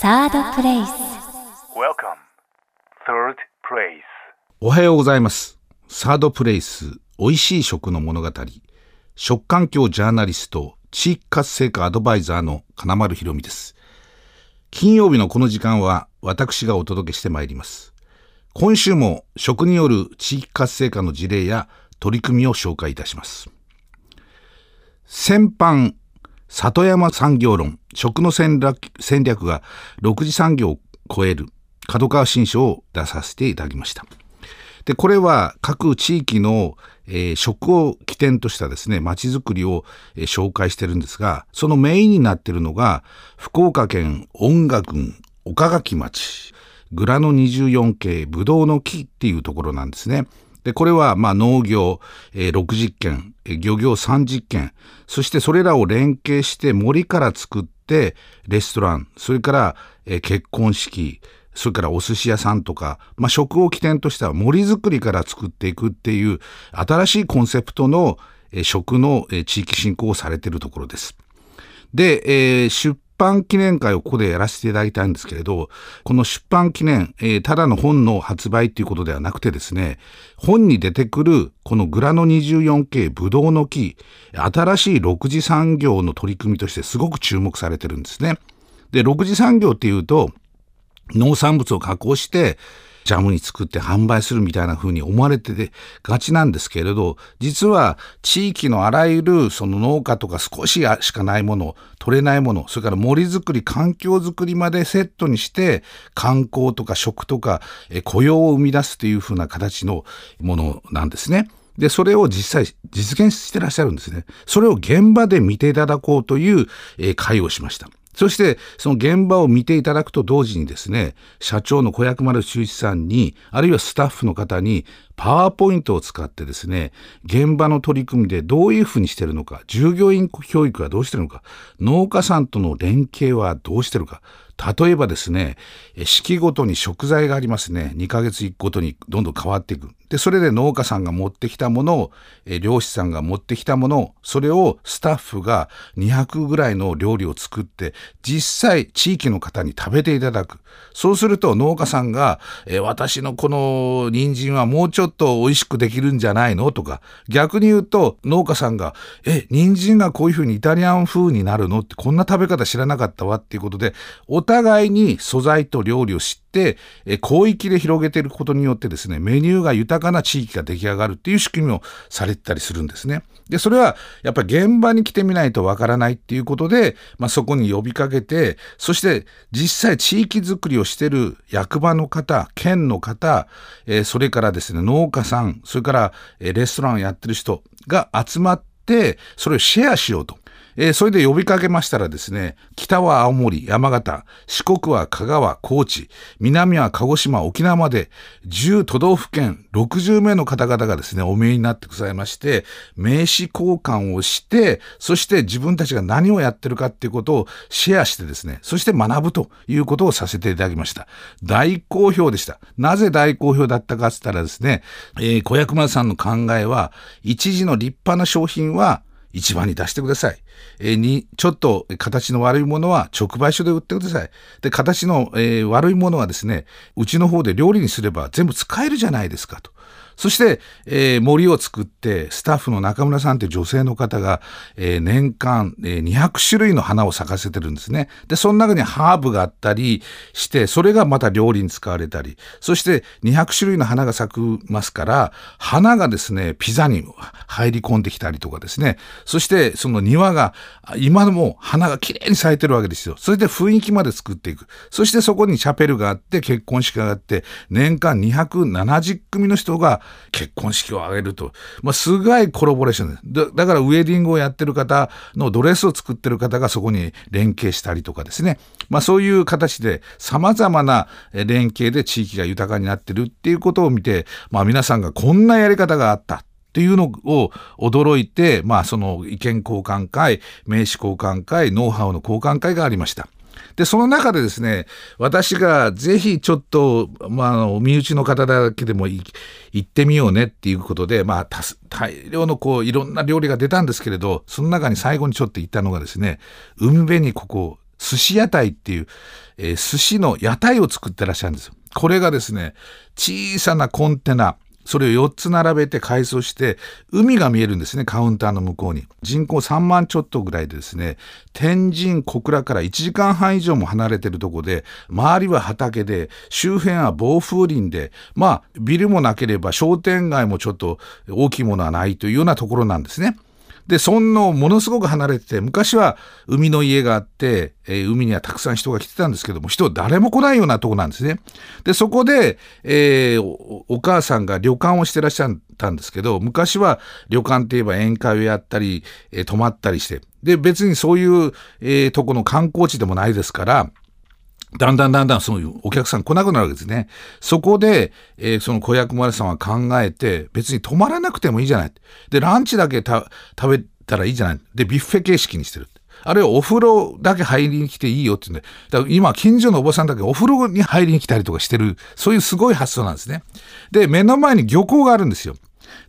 サードプレイス Welcome. Third place. おはようございます。サードプレイス、美味しい食の物語。食環境ジャーナリスト、地域活性化アドバイザーの金丸ひろみです。金曜日のこの時間は私がお届けしてまいります。今週も食による地域活性化の事例や取り組みを紹介いたします。先般、里山産業論、食の戦略が6次産業を超える角川新書を出させていただきました。で、これは各地域の、えー食を起点としたですね、街づくりを、えー紹介してるんですが、そのメインになってるのが、福岡県音楽郡岡垣町、グラノ24系ブドウの木っていうところなんですね。で、これは、まあ、農業、えー60件、え漁業30件、そしてそれらを連携して森から作って、レストラン、それから、えー結婚式、それからお寿司屋さんとか、まあ、食を起点とした森づくりから作っていくっていう新しいコンセプトの、えー食の、えー地域振興をされているところです。で、えー出版記念会をここでやらせていただきたいんですけれど、この出版記念、えーただの本の発売っていうことではなくてですね、本に出てくるこのグラノ 24K ブドウの木、新しい6次産業の取り組みとしてすごく注目されてるんですね。で、6次産業っていうと、農産物を加工してジャムに作って販売するみたいな風に思われててがちなんですけれど実は地域のあらゆるその農家とか少ししかないもの取れないものそれから森づくり環境づくりまでセットにして観光とか食とか雇用を生み出すという風な形のものなんですね。で、それを実際実現してらっしゃるんですね。それを現場で見ていただこうという、えー会をしました。そして、その現場を見ていただくと同時にですね、社長の小薬丸修一さんに、あるいはスタッフの方に、パワーポイントを使ってですね、現場の取り組みでどういうふうにしてるのか、従業員教育はどうしてるのか、農家さんとの連携はどうしてるか、例えばですね、四季ごとに食材がありますね。2ヶ月ごとにどんどん変わっていく。で、それで農家さんが持ってきたものを、漁師さんが持ってきたものを、それをスタッフが200ぐらいの料理を作って、実際地域の方に食べていただく。そうすると農家さんが、え私のこの人参はもうちょっと美味しくできるんじゃないの？とか、逆に言うと農家さんが、え、人参がこういうふうにイタリアン風になるの？ってこんな食べ方知らなかったわっていうことで、お互いに素材と料理を知って、え広域で広げていることによってですね、メニューが豊かな地域が出来上がるっていう仕組みをされてたりするんですね。で、それはやっぱり現場に来てみないとわからないっていうことで、まあ、そこに呼びかけて、そして実際地域づくりをしている役場の方、県の方、えーそれからですね、農家さん、それから、えレストランをやってる人が集まって、それをシェアしようと。えーそれで呼びかけましたらですね、北は青森、山形、四国は香川、高知、南は鹿児島、沖縄まで、10都道府県、60名の方々がですね、お見えになってくださいまして、名刺交換をして、そして自分たちが何をやってるかっていうことをシェアしてですね、そして学ぶということをさせていただきました。大好評でした。なぜ大好評だったかって言ったらですね、えー小薬丸さんの考えは、一時の立派な商品は、市場に出してください。えーに、ちょっと形の悪いものは直売所で売ってください。で、形の、えー悪いものはですね、うちの方で料理にすれば全部使えるじゃないですかと。そして、えー森を作って、スタッフの中村さんって女性の方が、えー年間、えー200種類の花を咲かせてるんですね。で、その中にハーブがあったりして、それがまた料理に使われたり、そして200種類の花が咲きますから、花がですね、ピザに入り込んできたりとかですね、そしてその庭が、今でも花がきれいに咲いてるわけですよ。それで雰囲気まで作っていく。そしてそこにチャペルがあって、結婚式があって、年間270組の人が結婚式を挙げると。まあ、すごいコラボレーションです。だだからウェディングをやってる方のドレスを作ってる方がそこに連携したりとかですね。まあ、そういう形で様々な連携で地域が豊かになってるっていうことを見て、まあ、皆さんがこんなやり方があった。っていうのを驚いて、まあその意見交換会、名刺交換会、ノウハウの交換会がありました。で、その中でですね、私がぜひちょっと、まあ、あの、身内の方だけでも行ってみようねっていうことで、まあ、大量のこう、いろんな料理が出たんですけれど、その中に最後にちょっと言ったのがですね、海辺にここ、寿司屋台っていう、えー、寿司の屋台を作ってらっしゃるんですよ。これがですね、小さなコンテナ、それを4つ並べて改装して、海が見えるんですね、カウンターの向こうに。人口3万ちょっとぐらいでですね、天神小倉から1時間半以上も離れてるとこで、周りは畑で、周辺は暴風林で、まあ、ビルもなければ商店街もちょっと大きいものはないというようなところなんですね。で、そんなものすごく離れてて、昔は海の家があって、えー、海にはたくさん人が来てたんですけども、人誰も来ないようなとこなんですね。で、そこで、えー、お母さんが旅館をしてらっしゃったんですけど、昔は旅館って言えば宴会をやったり、えー、泊まったりして、で、別にそういう、え、とこの観光地でもないですから、だんだんだんだんそういうお客さん来なくなるわけですね。そこで、えー、その小薬丸さんは考えて、別に泊まらなくてもいいじゃない。で、ランチだけ食べたらいいじゃない。で、ビュッフェ形式にしてる。あるいはお風呂だけ入りに来ていいよって言うんで、だから今、近所のおばさんだけお風呂に入りに来たりとかしてる、そういうすごい発想なんですね。で、目の前に漁港があるんですよ。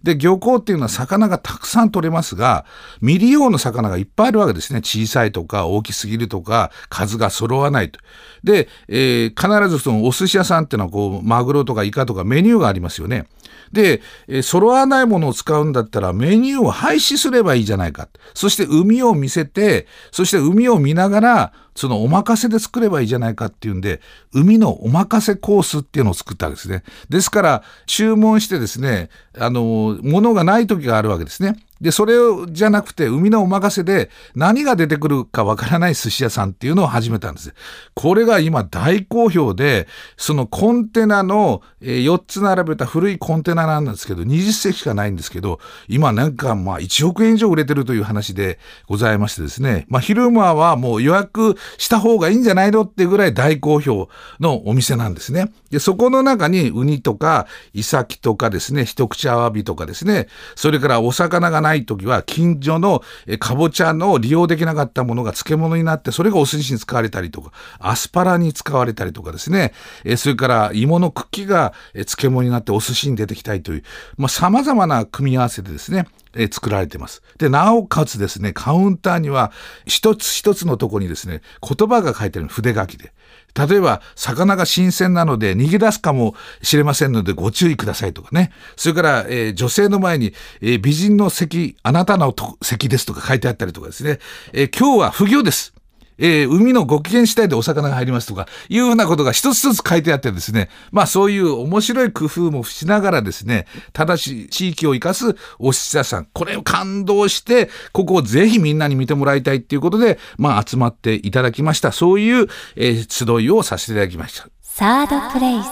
で、漁港っていうのは魚がたくさん取れますが、未利用の魚がいっぱいあるわけですね。小さいとか大きすぎるとか、数が揃わないと。で、えー、必ずそのお寿司屋さんっていうのはこう、マグロとかイカとかメニューがありますよね。で、え、揃わないものを使うんだったらメニューを廃止すればいいじゃないか。そして海を見せて、そして海を見ながら、そのお任せで作ればいいじゃないかっていうんで、海のお任せコースっていうのを作ったわけですね。ですから、注文してですね、あの、物がない時があるわけですね。で、それをじゃなくて、海のお任せで何が出てくるかわからない寿司屋さんっていうのを始めたんです。これが今大好評で、そのコンテナの、4つ並べた古いコンテナなんですけど、20席しかないんですけど、今なんかまあ1億円以上売れてるという話でございましてですね、まあ昼間はもう予約した方がいいんじゃないのってぐらい大好評のお店なんですね。で、そこの中にウニとかイサキとかですね、一口アワビとかですね、それからお魚がないない時は近所のかぼちゃの利用できなかったものが漬物になってそれがお寿司に使われたりとかアスパラに使われたりとかですねそれから芋の茎が漬物になってお寿司に出てきたりというさまざ、まな組み合わせでですねえ作られてます。で、なおかつですね、カウンターには一つ一つのとこにですね、言葉が書いてある筆書きで。例えば、魚が新鮮なので逃げ出すかもしれませんのでご注意くださいとかね。それから、えー、女性の前に、えー、美人の席、あなたの席ですとか書いてあったりとかですね。えー、今日は不行です。えー、海のご機嫌次第でお魚が入りますとか、いうふうなことが一つ一つ書いてあってですね、まあそういう面白い工夫もしながらですね、正しい地域を生かすお寿司屋さん、これを感動して、ここをぜひみんなに見てもらいたいっていうことで、まあ集まっていただきました。そういう、えー、集いをさせていただきました。サードプレイス。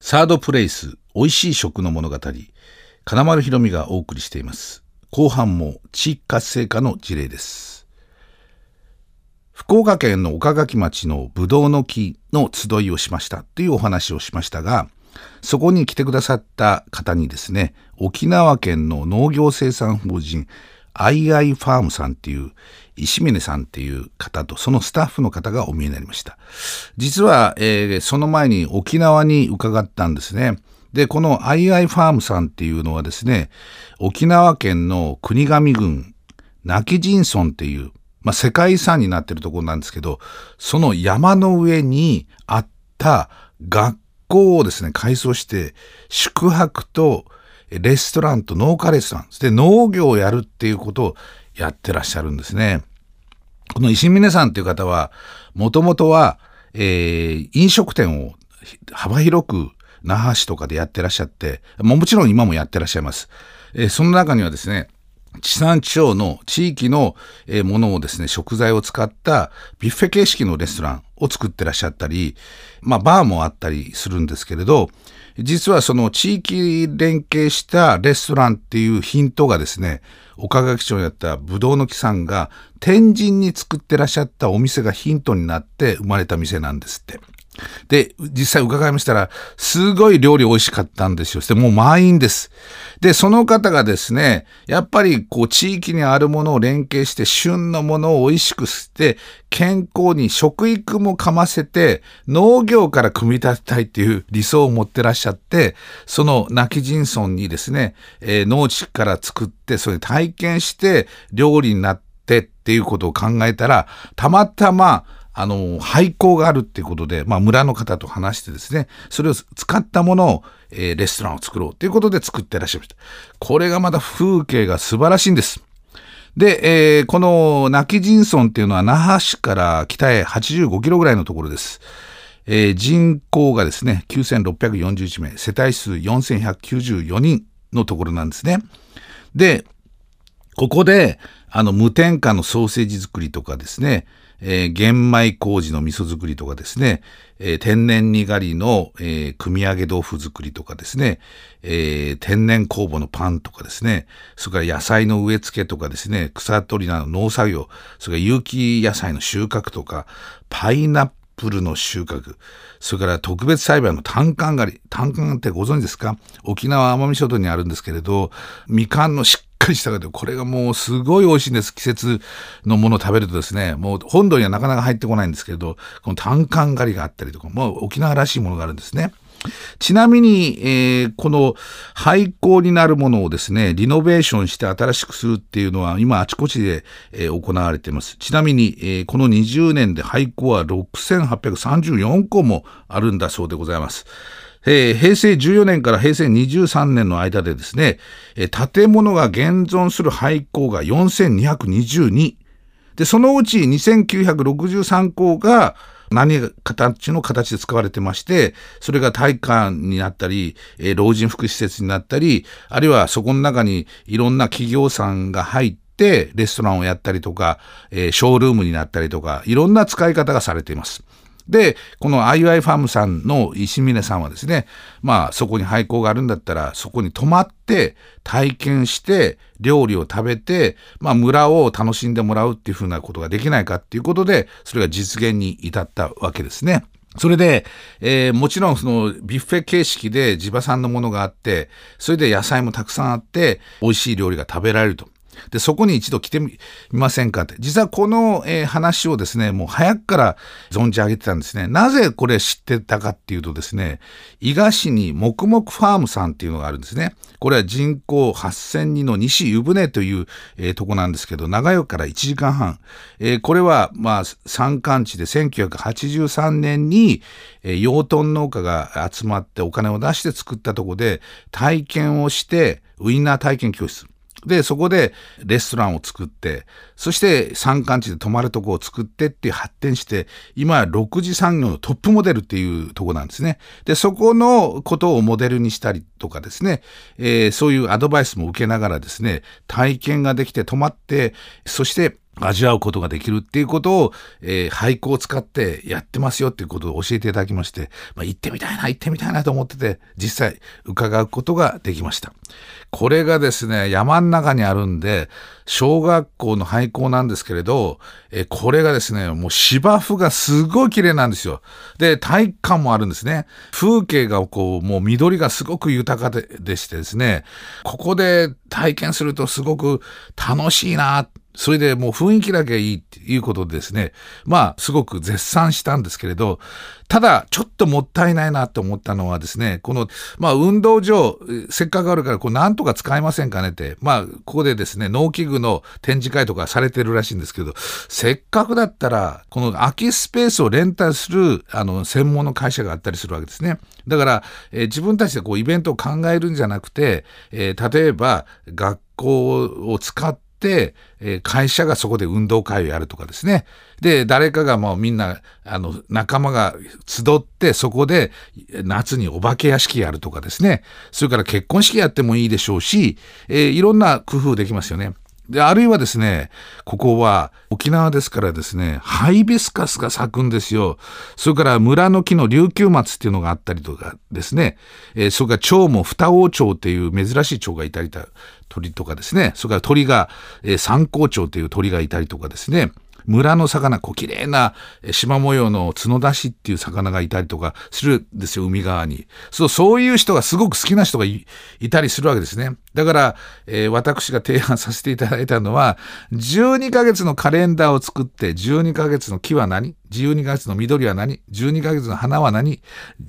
サードプレイス、美味しい食の物語。金丸ひろみがお送りしています。後半も地域活性化の事例です。福岡県の岡垣町のブドウの木の集いをしましたというお話をしましたが、そこに来てくださった方にですね、沖縄県の農業生産法人アイアイファームさんっていう石峰さんっていう方とそのスタッフの方がお見えになりました。実は、えー、その前に沖縄に伺ったんですね。で、このアイアイファームさんっていうのはですね、沖縄県の国頭郡泣き人村っていうまあ、世界遺産になってるところなんですけど、その山の上にあった学校をですね、改装して、宿泊とレストランと農家レストラン、で農業をやるっていうことをやってらっしゃるんですね。この石峰さんっていう方は、もともとは、えー、飲食店を幅広く那覇市とかでやってらっしゃって、もちろん今もやってらっしゃいます。えー、その中にはですね、地産地消の地域のものをですね、食材を使ったビュッフェ形式のレストランを作ってらっしゃったり、まあバーもあったりするんですけれど、実はその地域連携したレストランっていうヒントがですね、岡垣町にあったぶどうの木さんが天神に作ってらっしゃったお店がヒントになって生まれた店なんですって。で、実際伺いましたら、すごい料理美味しかったんですよ。してもう満員です。で、その方がですね、やっぱりこう地域にあるものを連携して、旬のものを美味しくして、健康に食育もかませて、農業から組み立てたいっていう理想を持ってらっしゃって、その泣き人村にですね、えー、農地から作って、それ体験して料理になって、っていうことを考えたら、たまたま、あの、廃校があるっていうことで、まあ、村の方と話してですね、それを使ったものを、えー、レストランを作ろうということで作ってらっしゃいました。これがまた風景が素晴らしいんです。で、えー、この泣き人村っていうのは那覇市から北へ85キロぐらいのところです。えー、人口がですね、9641名、世帯数4194人のところなんですね。で、ここで、あの、無添加のソーセージ作りとかですね、えー、玄米麹の味噌作りとかですね、えー、天然にがりの、えー、組み上げ豆腐作りとかですね、えー、天然酵母のパンとかですね、それから野菜の植え付けとかですね、草取りなど農作業、それから有機野菜の収穫とか、パイナップルの収穫、それから特別栽培の単管狩り。単管ってご存知ですか？沖縄奄美諸島にあるんですけれど、みかんのしっかりしたがで、これがもうすごい美味しいんです。季節のものを食べるとですね、もう本土にはなかなか入ってこないんですけれど、この単管狩りがあったりとか、もう沖縄らしいものがあるんですね。ちなみに、えー、この廃校になるものをですね、リノベーションして新しくするっていうのは今あちこちで、えー、行われています。ちなみに、えー、この20年で廃校は6834校もあるんだそうでございます。えー、平成14年から平成23年の間でですね、えー、建物が現存する廃校が4222。で、そのうち2963校が、何形の形で使われてまして、それが体育館になったり、えー、老人福祉施設になったり、あるいはそこの中にいろんな企業さんが入って、レストランをやったりとか、えー、ショールームになったりとか、いろんな使い方がされています。で、この IUI ファームさんの石峰さんはですね、まあそこに廃校があるんだったら、そこに泊まって体験して料理を食べて、まあ村を楽しんでもらうっていうふうなことができないかっていうことで、それが実現に至ったわけですね。それで、えー、もちろんそのビュッフェ形式で地場産のものがあって、それで野菜もたくさんあって、美味しい料理が食べられると。で、そこに一度来てみませんかって。実はこの、えー、話をですね、もう早くから存じ上げてたんですね。なぜこれ知ってたかっていうとですね、伊賀市に黙々ファームさんっていうのがあるんですね。これは人口8000人の西湯船という、えー、とこなんですけど、長与から1時間半。えー、これは、まあ、山間地で1983年に、えー、養豚農家が集まってお金を出して作ったとこで、体験をして、ウインナー体験教室。で、そこでレストランを作って、そして山間地で泊まるとこを作ってって発展して、今は6次産業のトップモデルっていうとこなんですね。で、そこのことをモデルにしたりとかですね、えー、そういうアドバイスも受けながらですね、体験ができて泊まって、そして味わうことができるっていうことを、えー、俳句を使ってやってますよっていうことを教えていただきまして、まあ、行ってみたいな、行ってみたいなと思ってて、実際伺うことができました。これがですね、山ん中にあるんで、小学校の廃校なんですけれど、えこれがですね、もう芝生がすごい綺麗なんですよ。で、体育館もあるんですね。風景がこう、もう緑がすごく豊かででしてですね、ここで体験するとすごく楽しいな、それでもう雰囲気だけいいっていうことでですね、まあ、すごく絶賛したんですけれど、ただ、ちょっともったいないなと思ったのはですね、この、まあ、運動場、せっかくあるから、こう、なんとか使えませんかねって、まあ、ここでですね、農機具の展示会とかされてるらしいんですけど、せっかくだったら、この空きスペースをレンタルする、あの、専門の会社があったりするわけですね。だから、えー、自分たちでこう、イベントを考えるんじゃなくて、えー、例えば、学校を使って、え、会社がそこで運動会をやるとかですね。で、誰かがもうみんな、あの、仲間が集って、そこで夏にお化け屋敷やるとかですね。それから結婚式やってもいいでしょうし、えー、いろんな工夫できますよね。で、あるいはですね、ここは沖縄ですからですね、ハイビスカスが咲くんですよ。それから村の木の琉球松っていうのがあったりとかですね、えー、それから蝶も双王蝶っていう珍しい蝶がいたりた、鳥とかですね、それから鳥が、えー、三光蝶っていう鳥がいたりとかですね、村の魚、こう綺麗な島模様の角出しっていう魚がいたりとかするんですよ、海側に。そう、そういう人がすごく好きな人がいたりするわけですね。だから、えー私が提案させていただいたのは、12ヶ月のカレンダーを作って、12ヶ月の木は何 ?12 ヶ月の緑は何 ?12 ヶ月の花は何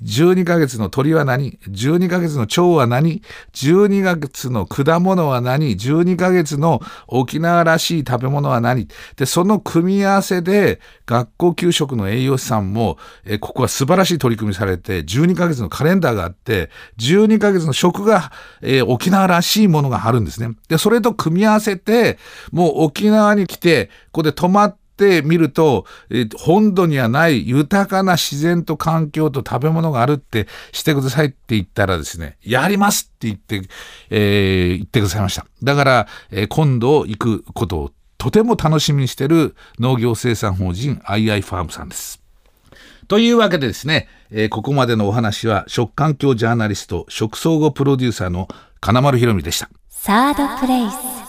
?12 ヶ月の鳥は何 ?12 ヶ月の蝶は何 ?12 ヶ月の果物は何 ?12 ヶ月の沖縄らしい食べ物は何？で、その組み合わせで、学校給食の栄養士さんも、えここは素晴らしい取り組みされて、12ヶ月のカレンダーがあって、12ヶ月の食が、えー沖縄らしいものがあるんですね。で、それと組み合わせて、もう沖縄に来て、ここで泊まってってみると、えー本土にはない豊かな自然と環境と食べ物があるってしてくださいって言ったらですね、やりますって言って、えー言ってくださいました。だから、えー今度行くことをとても楽しみにしてる農業生産法人 II ファームさんです。というわけでですね、えーここまでのお話は食環境ジャーナリスト、食総合プロデューサーの金丸ひろみでした。サードプレイス